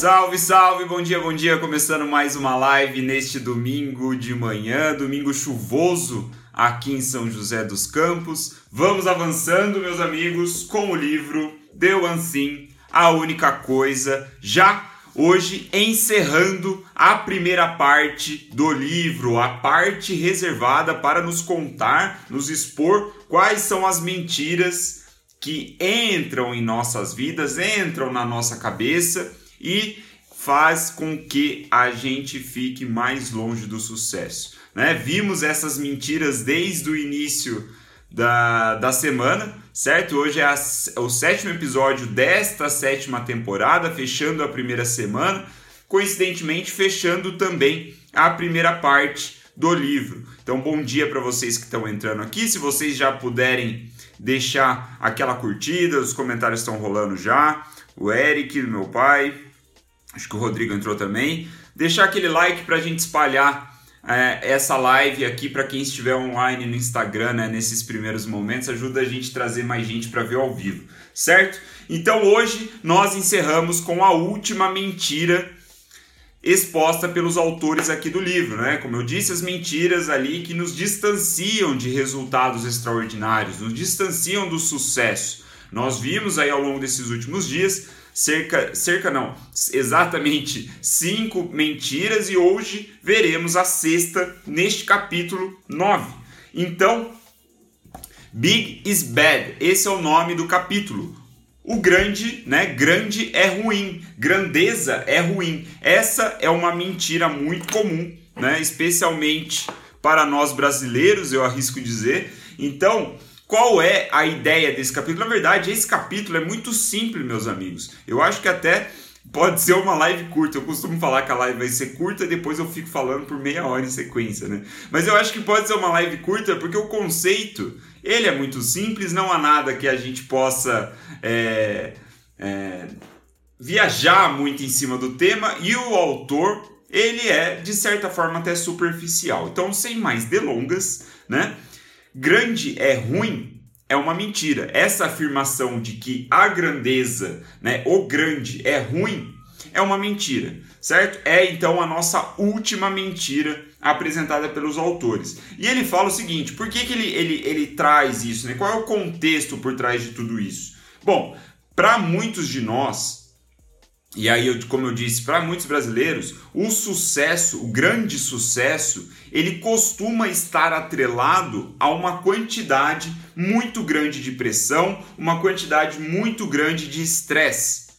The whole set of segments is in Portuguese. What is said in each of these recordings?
Salve, salve, bom dia, bom dia. Começando mais uma live neste domingo de manhã, domingo chuvoso aqui em São José dos Campos. Vamos avançando, meus amigos, com o livro One Thing, a única coisa, já hoje encerrando a primeira parte do livro, a parte reservada para nos contar, nos expor quais são as mentiras que entram em nossas vidas, entram na nossa cabeça e faz com que a gente fique mais longe do sucesso. Né? Vimos essas mentiras desde o início da, da semana, certo? Hoje é a, o sétimo episódio desta sétima temporada, fechando a primeira semana, coincidentemente fechando também a primeira parte do livro. Então, bom dia para vocês que estão entrando aqui. Se vocês já puderem deixar aquela curtida, os comentários estão rolando já. O Eric, meu pai, acho que o Rodrigo entrou também. Deixar aquele like para a gente espalhar é, essa live aqui para quem estiver online no Instagram, né, nesses primeiros momentos, ajuda a gente a trazer mais gente para ver ao vivo, certo? Então hoje nós encerramos com a última mentira exposta pelos autores aqui do livro, né? Como eu disse, as mentiras ali que nos distanciam de resultados extraordinários, nos distanciam do sucesso. Nós vimos aí ao longo desses últimos dias cerca, cerca não, exatamente cinco mentiras e hoje veremos a sexta neste capítulo 9. Então, Big is Bad, esse é o nome do capítulo. O grande, né? Grande é ruim, grandeza é ruim. Essa é uma mentira muito comum, né? Especialmente para nós brasileiros, eu arrisco dizer. Então, qual é a ideia desse capítulo? Na verdade, esse capítulo é muito simples, meus amigos. Eu acho que até pode ser uma live curta. Eu costumo falar que a live vai ser curta depois eu fico falando por meia hora em sequência, né? Mas eu acho que pode ser uma live curta porque o conceito ele é muito simples, não há nada que a gente possa é, é, viajar muito em cima do tema e o autor ele é de certa forma até superficial. Então, sem mais delongas, né? Grande é ruim é uma mentira. Essa afirmação de que a grandeza, né, o grande é ruim, é uma mentira, certo? É então a nossa última mentira apresentada pelos autores. E ele fala o seguinte: por que, que ele, ele, ele traz isso? Né? Qual é o contexto por trás de tudo isso? Bom, para muitos de nós, e aí, como eu disse, para muitos brasileiros, o sucesso, o grande sucesso, ele costuma estar atrelado a uma quantidade muito grande de pressão, uma quantidade muito grande de estresse.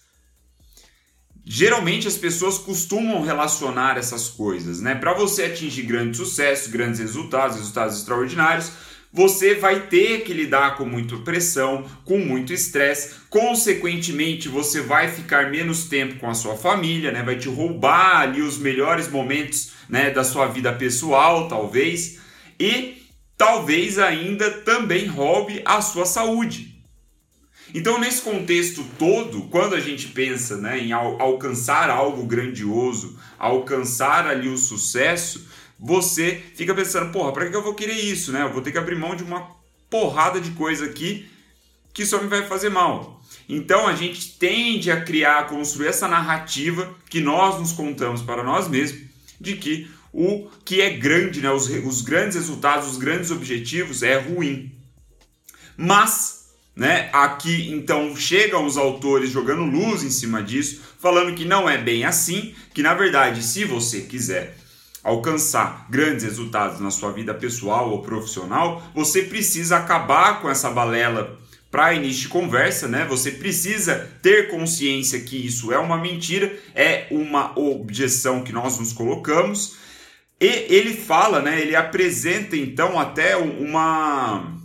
Geralmente as pessoas costumam relacionar essas coisas, né? Para você atingir grande sucesso, grandes resultados, resultados extraordinários, você vai ter que lidar com muita pressão, com muito estresse. Consequentemente, você vai ficar menos tempo com a sua família, né? Vai te roubar ali os melhores momentos, né, da sua vida pessoal, talvez. E talvez ainda também roube a sua saúde. Então, nesse contexto todo, quando a gente pensa né, em al alcançar algo grandioso, alcançar ali o sucesso, você fica pensando, porra, para que eu vou querer isso, né? Eu vou ter que abrir mão de uma porrada de coisa aqui que só me vai fazer mal. Então a gente tende a criar, construir essa narrativa que nós nos contamos para nós mesmos de que o que é grande, né, os, os grandes resultados, os grandes objetivos é ruim. Mas, né, aqui então chegam os autores jogando luz em cima disso, falando que não é bem assim, que na verdade, se você quiser alcançar grandes resultados na sua vida pessoal ou profissional, você precisa acabar com essa balela para início de conversa, né? Você precisa ter consciência que isso é uma mentira, é uma objeção que nós nos colocamos. E ele fala, né? Ele apresenta então até uma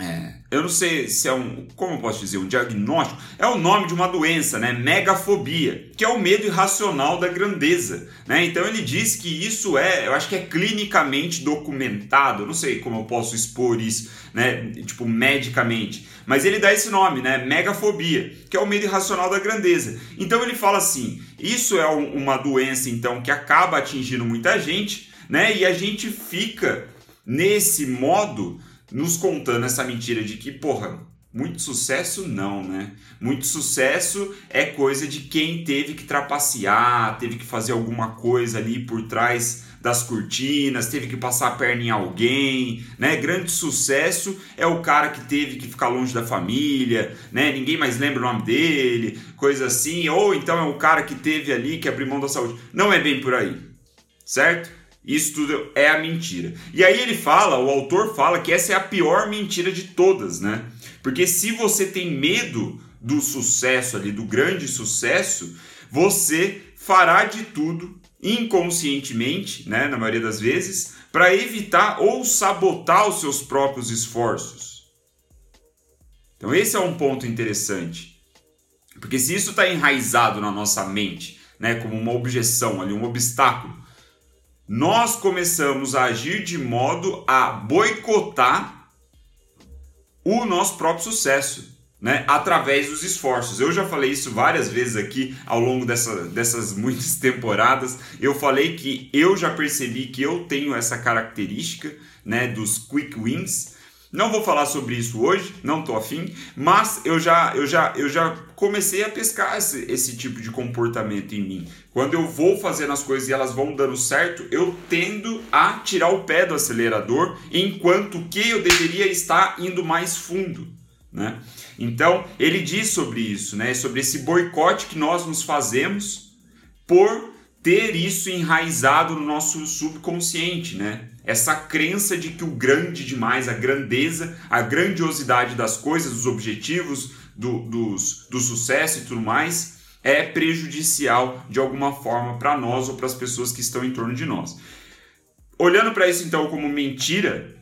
é, eu não sei se é um, como eu posso dizer, um diagnóstico, é o nome de uma doença, né? Megafobia, que é o medo irracional da grandeza, né? Então ele diz que isso é, eu acho que é clinicamente documentado, não sei como eu posso expor isso, né? Tipo, medicamente, mas ele dá esse nome, né? Megafobia, que é o medo irracional da grandeza. Então ele fala assim: isso é uma doença então que acaba atingindo muita gente, né? E a gente fica nesse modo nos contando essa mentira de que, porra, Muito sucesso não, né? Muito sucesso é coisa de quem teve que trapacear, teve que fazer alguma coisa ali por trás das cortinas, teve que passar a perna em alguém, né? Grande sucesso é o cara que teve que ficar longe da família, né? Ninguém mais lembra o nome dele, coisa assim, ou então é o cara que teve ali que abriu mão da saúde. Não é bem por aí, certo? Isso tudo é a mentira. E aí ele fala, o autor fala que essa é a pior mentira de todas, né? Porque se você tem medo do sucesso ali, do grande sucesso, você fará de tudo inconscientemente, né, na maioria das vezes, para evitar ou sabotar os seus próprios esforços. Então esse é um ponto interessante. Porque se isso está enraizado na nossa mente, né, como uma objeção ali, um obstáculo, nós começamos a agir de modo a boicotar o nosso próprio sucesso, né? Através dos esforços. Eu já falei isso várias vezes aqui ao longo dessa, dessas muitas temporadas. Eu falei que eu já percebi que eu tenho essa característica, né, dos quick wins. Não vou falar sobre isso hoje, não tô afim, mas eu já, eu já, eu já comecei a pescar esse, esse tipo de comportamento em mim. Quando eu vou fazendo as coisas e elas vão dando certo, eu tendo a tirar o pé do acelerador, enquanto que eu deveria estar indo mais fundo. Né? Então, ele diz sobre isso, né? sobre esse boicote que nós nos fazemos por ter isso enraizado no nosso subconsciente, né? Essa crença de que o grande demais, a grandeza, a grandiosidade das coisas, dos objetivos, do, dos, do sucesso e tudo mais, é prejudicial de alguma forma para nós ou para as pessoas que estão em torno de nós. Olhando para isso então como mentira,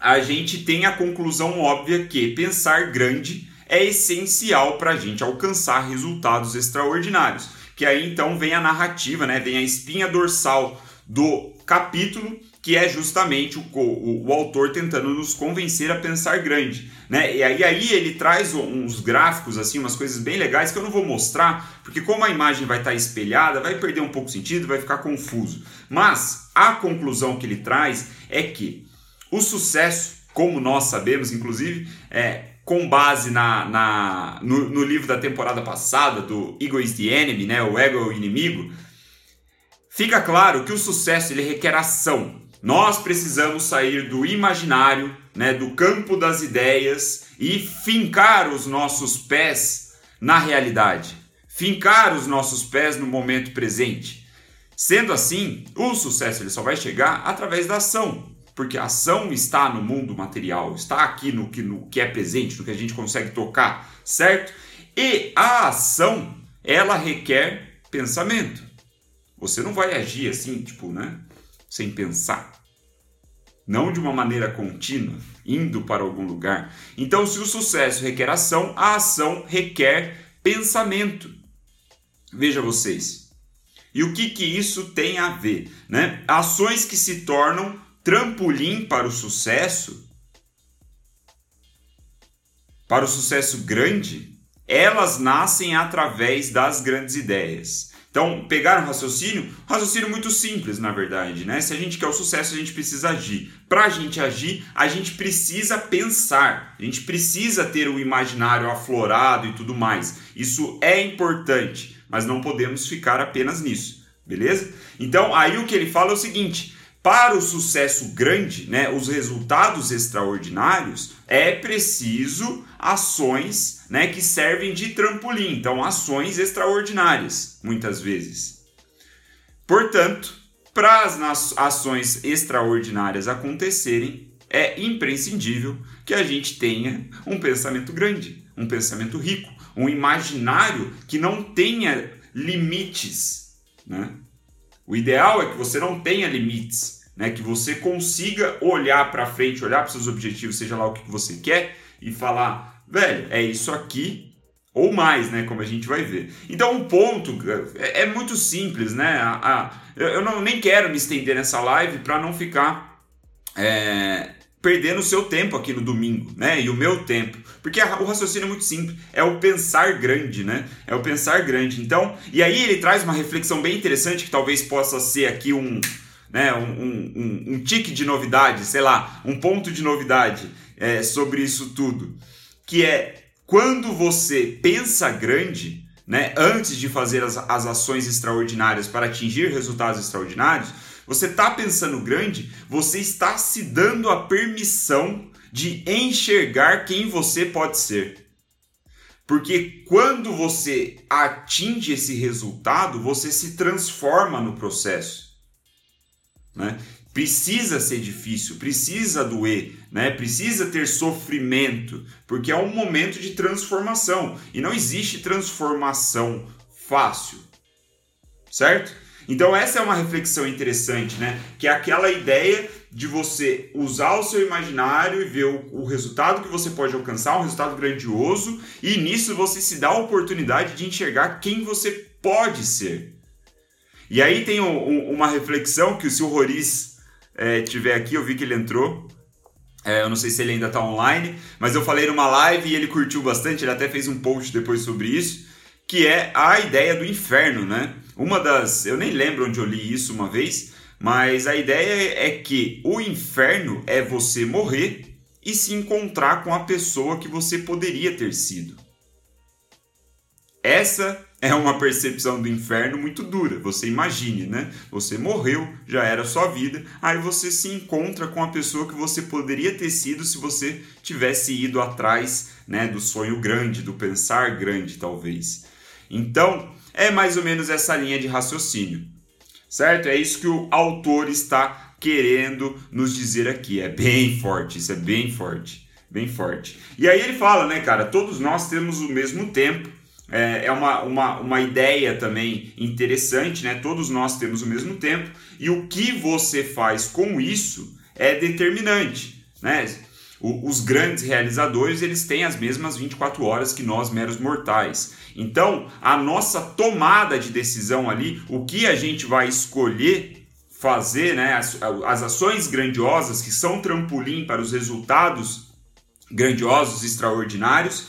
a gente tem a conclusão óbvia que pensar grande é essencial para a gente alcançar resultados extraordinários. Que aí então vem a narrativa, né? vem a espinha dorsal do capítulo, que é justamente o, o, o, autor tentando nos convencer a pensar grande. Né? E aí, aí ele traz uns gráficos, assim, umas coisas bem legais que eu não vou mostrar, porque como a imagem vai estar espelhada, vai perder um pouco o sentido, vai ficar confuso. Mas a conclusão que ele traz é que o sucesso, como nós sabemos, inclusive, é, com base na, na no, no, livro da temporada passada, do Ego is the Enemy, né, o ego é o inimigo, fica claro que o sucesso ele requer ação. Nós precisamos sair do imaginário, né, do campo das ideias e fincar os nossos pés na realidade, fincar os nossos pés no momento presente. Sendo assim, o sucesso ele só vai chegar através da ação, porque a ação está no mundo material, está aqui no que, no que é presente, no que a gente consegue tocar, certo? E a ação, ela requer pensamento. Você não vai agir assim, tipo, né? Sem pensar. Não de uma maneira contínua, indo para algum lugar. Então, se o sucesso requer ação, a ação requer pensamento. Veja vocês. E o que, que isso tem a ver? Né? Ações que se tornam trampolim para o sucesso, para o sucesso grande, elas nascem através das grandes ideias. Então, pegar um raciocínio, um raciocínio muito simples, na verdade, né? Se a gente quer o sucesso, a gente precisa agir. Para a gente agir, a gente precisa pensar, a gente precisa ter o imaginário aflorado e tudo mais. Isso é importante, mas não podemos ficar apenas nisso, beleza? Então, aí o que ele fala é o seguinte: para o sucesso grande, né, os resultados extraordinários, é preciso ações né, que servem de trampolim, então ações extraordinárias, muitas vezes. Portanto, para as ações extraordinárias acontecerem, é imprescindível que a gente tenha um pensamento grande, um pensamento rico, um imaginário que não tenha limites. Né? O ideal é que você não tenha limites, né? que você consiga olhar para frente, olhar para seus objetivos, seja lá o que você quer, e falar, velho, é isso aqui ou mais, né? Como a gente vai ver. Então o ponto é, é muito simples, né? A, a, eu não, nem quero me estender nessa live para não ficar é, perdendo o seu tempo aqui no domingo, né? E o meu tempo. Porque o raciocínio é muito simples, é o pensar grande, né? É o pensar grande. Então, e aí ele traz uma reflexão bem interessante que talvez possa ser aqui um, né, um, um, um, um tique de novidade, sei lá, um ponto de novidade é, sobre isso tudo. que é quando você pensa grande, né, antes de fazer as, as ações extraordinárias para atingir resultados extraordinários, você está pensando grande, você está se dando a permissão de enxergar quem você pode ser. Porque quando você atinge esse resultado, você se transforma no processo. Né? Precisa ser difícil, precisa doer, né? precisa ter sofrimento, porque é um momento de transformação. E não existe transformação fácil. Certo? Então essa é uma reflexão interessante, né? Que é aquela ideia de você usar o seu imaginário e ver o, o, resultado que você pode alcançar, um resultado grandioso, e nisso você se dá a oportunidade de enxergar quem você pode ser. E aí tem um, um, uma reflexão que se o Roriz é, tiver aqui, eu vi que ele entrou. É, eu não sei se ele ainda está online, mas eu falei numa live e ele curtiu bastante, ele até fez um post depois sobre isso, que é a ideia do inferno, né? Uma das. Eu nem lembro onde eu li isso uma vez, mas a ideia é que o inferno é você morrer e se encontrar com a pessoa que você poderia ter sido. Essa é uma percepção do inferno muito dura. Você imagine, né? Você morreu, já era sua vida, aí você se encontra com a pessoa que você poderia ter sido se você tivesse ido atrás, né, do sonho grande, do pensar grande, talvez. Então, é mais ou menos essa linha de raciocínio certo? É isso que o autor está querendo nos dizer aqui. É bem forte, isso é bem forte, bem forte. E aí ele fala, né, cara, todos nós temos o mesmo tempo. É, é uma, uma, uma ideia também interessante, né? Todos nós temos o mesmo tempo e o que você faz com isso é determinante, né? Os grandes realizadores eles têm as mesmas 24 horas que nós meros mortais. Então, a nossa tomada de decisão ali, o que a gente vai escolher fazer, né, as, as ações grandiosas que são trampolim para os resultados grandiosos, extraordinários,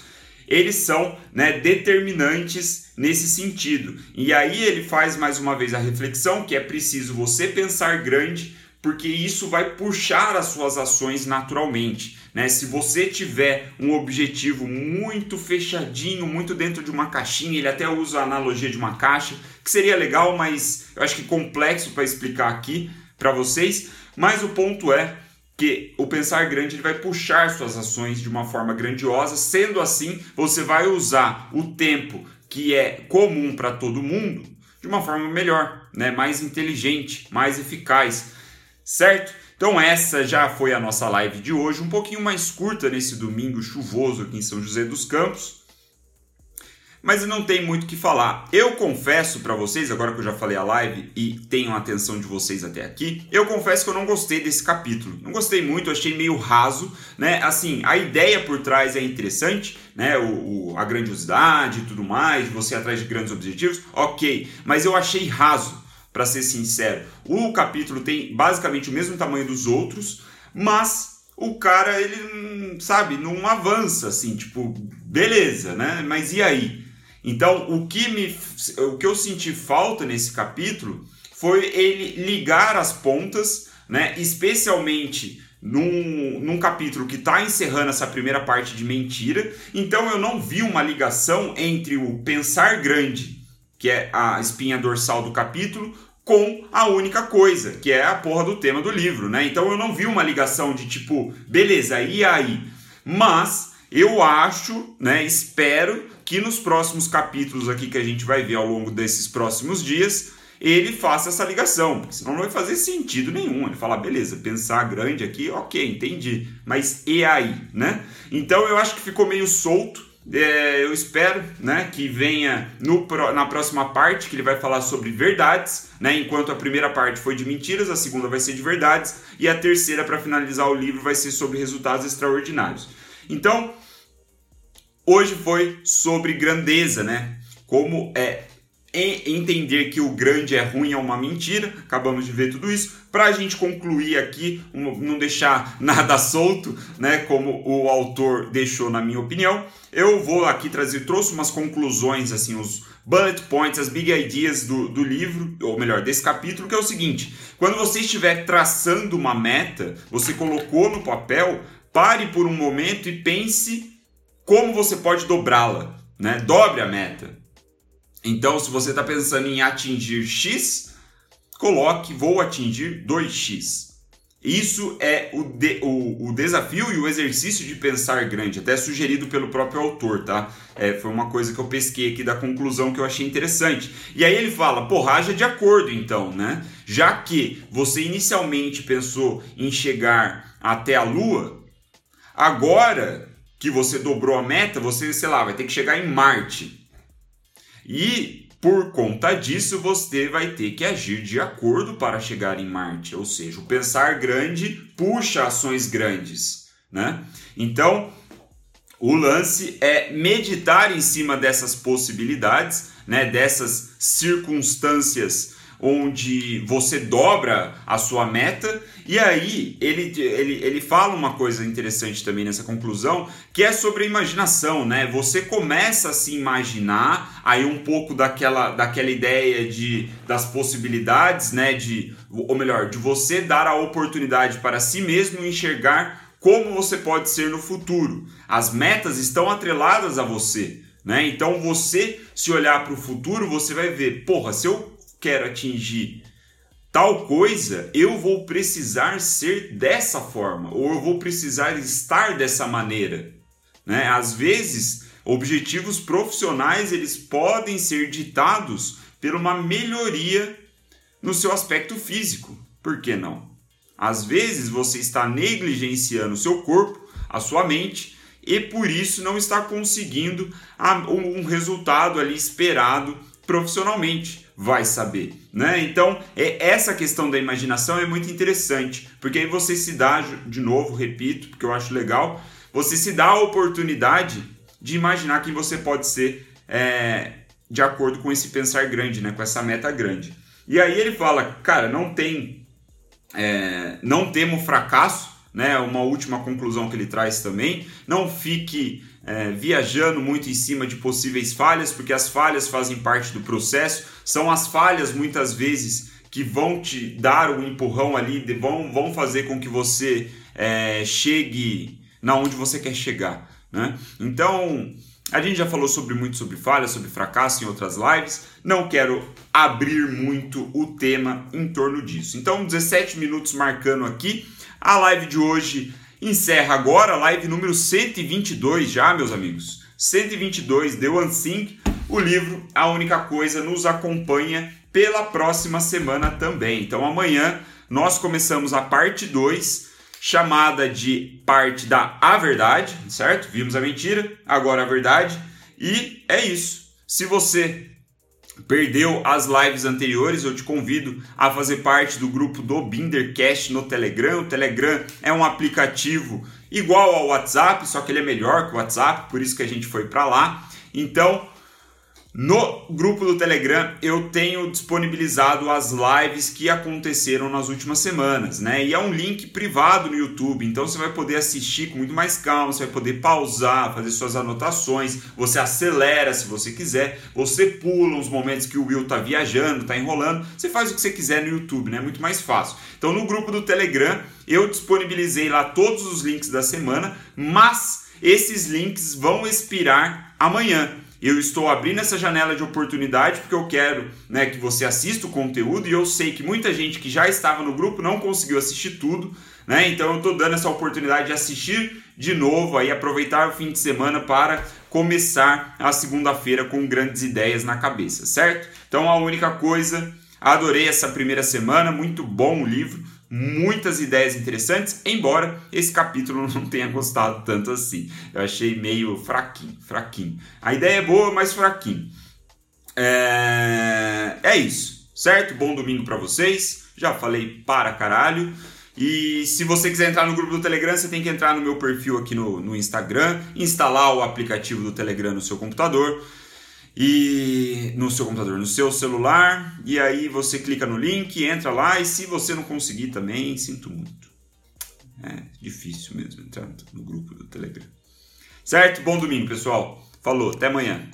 eles são né, determinantes nesse sentido. E aí ele faz mais uma vez a reflexão que é preciso você pensar grande, porque isso vai puxar as suas ações naturalmente. Né? Se você tiver um objetivo muito fechadinho, muito dentro de uma caixinha, ele até usa a analogia de uma caixa, que seria legal, mas eu acho que complexo para explicar aqui para vocês. Mas o ponto é que o pensar grande ele vai puxar suas ações de uma forma grandiosa. Sendo assim, você vai usar o tempo que é comum para todo mundo de uma forma melhor, né? mais inteligente, mais eficaz, certo? Então essa já foi a nossa live de hoje, um pouquinho mais curta nesse domingo chuvoso aqui em São José dos Campos. Mas não tem muito o que falar. Eu confesso para vocês, agora que eu já falei a live e tenho a atenção de vocês até aqui, eu confesso que eu não gostei desse capítulo. Não gostei muito, achei meio raso, né? Assim, a ideia por trás é interessante, né? O, o a grandiosidade e tudo mais, você atrás de grandes objetivos, ok. Mas eu achei raso para ser sincero. O capítulo tem basicamente o mesmo tamanho dos outros, mas o cara, ele, sabe, não avança assim, tipo, beleza, né? Mas e aí? Então, o que, me, o que eu senti falta nesse capítulo foi ele ligar as pontas, né? Especialmente num, num capítulo que está encerrando essa primeira parte de mentira. Então, eu não vi uma ligação entre o pensar grande que é a espinha dorsal do capítulo, com a única coisa, que é a porra do tema do livro, né? Então eu não vi uma ligação de tipo, beleza, e aí? Mas eu acho, né, espero que nos próximos capítulos aqui que a gente vai ver ao longo desses próximos dias, ele faça essa ligação, porque senão não vai fazer sentido nenhum. Ele fala, beleza, pensar grande aqui, ok, entendi, mas e aí, né? Então eu acho que ficou meio solto é, eu espero né, que venha no, na próxima parte, que ele vai falar sobre verdades, né, enquanto a primeira parte foi de mentiras, a segunda vai ser de verdades, e a terceira, para finalizar o livro, vai ser sobre resultados extraordinários. Então, hoje foi sobre grandeza, né? Como é entender que o grande é ruim é uma mentira, acabamos de ver tudo isso, para a gente concluir aqui, não deixar nada solto, né, como o autor deixou na minha opinião, eu vou aqui trazer, trouxe umas conclusões, assim, os bullet points, as big ideas do, do livro, ou melhor, desse capítulo, que é o seguinte, quando você estiver traçando uma meta, você colocou no papel, pare por um momento e pense como você pode dobrá-la, né? Dobre a meta. Então, se você está pensando em atingir X, coloque vou atingir 2x. Isso é o, de, o, o, desafio e o exercício de pensar grande, até sugerido pelo próprio autor, tá? É, foi uma coisa que eu pesquei aqui da conclusão que eu achei interessante. E aí ele fala, porra, haja de acordo então, né? Já que você inicialmente pensou em chegar até a Lua, agora que você dobrou a meta, você, sei lá, vai ter que chegar em Marte. E por conta disso, você vai ter que agir de acordo para chegar em Marte, ou seja, o pensar grande puxa ações grandes, né? Então, o lance é meditar em cima dessas possibilidades, né, dessas circunstâncias onde você dobra a sua meta. E aí ele, ele, ele fala uma coisa interessante também nessa conclusão, que é sobre a imaginação, né? Você começa a se imaginar aí um pouco daquela, daquela ideia de, das possibilidades, né? De, ou melhor, de você dar a oportunidade para si mesmo enxergar como você pode ser no futuro. As metas estão atreladas a você. Né? Então você se olhar para o futuro, você vai ver, porra, se eu quero atingir tal coisa, eu vou precisar ser dessa forma, ou eu vou precisar estar dessa maneira. Né? Às vezes, objetivos profissionais eles podem ser ditados por uma melhoria no seu aspecto físico. Por que não? Às vezes você está negligenciando o seu corpo, a sua mente, e por isso não está conseguindo um resultado ali esperado profissionalmente vai saber, né? Então, é essa questão da imaginação é muito interessante, porque aí você se dá, de novo, repito, porque eu acho legal, você se dá a oportunidade de imaginar quem você pode ser é, de acordo com esse pensar grande, né? Com essa meta grande. E aí ele fala, cara, não tem, é, não temo fracasso, né? Uma última conclusão que ele traz também, não fique é, viajando muito em cima de possíveis falhas, porque as falhas fazem parte do processo, são as falhas muitas vezes que vão te dar um empurrão ali, vão, vão fazer com que você é, chegue na onde você quer chegar. Né? Então, a gente já falou sobre muito sobre falhas, sobre fracasso em outras lives. Não quero abrir muito o tema em torno disso. Então, 17 minutos marcando aqui. A live de hoje encerra agora a live número 122 já, meus amigos. 122 The One Thing, o livro A Única Coisa nos acompanha pela próxima semana também. Então amanhã nós começamos a parte 2, chamada de parte da A Verdade, certo? Vimos a mentira, agora a verdade. E é isso. Se você perdeu as lives anteriores, eu te convido a fazer parte do grupo do Bindercast no Telegram. O Telegram é um aplicativo igual ao WhatsApp, só que ele é melhor que o WhatsApp, por isso que a gente foi para lá. Então, no grupo do Telegram eu tenho disponibilizado as lives que aconteceram nas últimas semanas, né? E é um link privado no YouTube, então você vai poder assistir com muito mais calma, você vai poder pausar, fazer suas anotações, você acelera se você quiser, você pula os momentos que o Will tá viajando, tá enrolando, você faz o que você quiser no YouTube, né? É muito mais fácil. Então no grupo do Telegram eu disponibilizei lá todos os links da semana, mas esses links vão expirar amanhã. Eu estou abrindo essa janela de oportunidade porque eu quero né, que você assista o conteúdo e eu sei que muita gente que já estava no grupo não conseguiu assistir tudo, né? Então eu estou dando essa oportunidade de assistir de novo, aí aproveitar o fim de semana para começar a segunda-feira com grandes ideias na cabeça, certo? Então a única coisa, adorei essa primeira semana, muito bom o livro muitas ideias interessantes, embora esse capítulo não tenha gostado tanto assim. Eu achei meio fraquinho, fraquinho. A ideia é boa, mas fraquinho. É, é isso, certo? Bom domingo para vocês. Já falei para caralho. E se você quiser entrar no grupo do Telegram, você tem que entrar no meu perfil aqui no, no Instagram, instalar o aplicativo do Telegram no seu computador e no seu computador, no seu celular, e aí você clica no link, entra lá e se você não conseguir também, sinto muito. É difícil mesmo entrar no grupo do Telegram. Certo? Bom domingo, pessoal. Falou, até amanhã.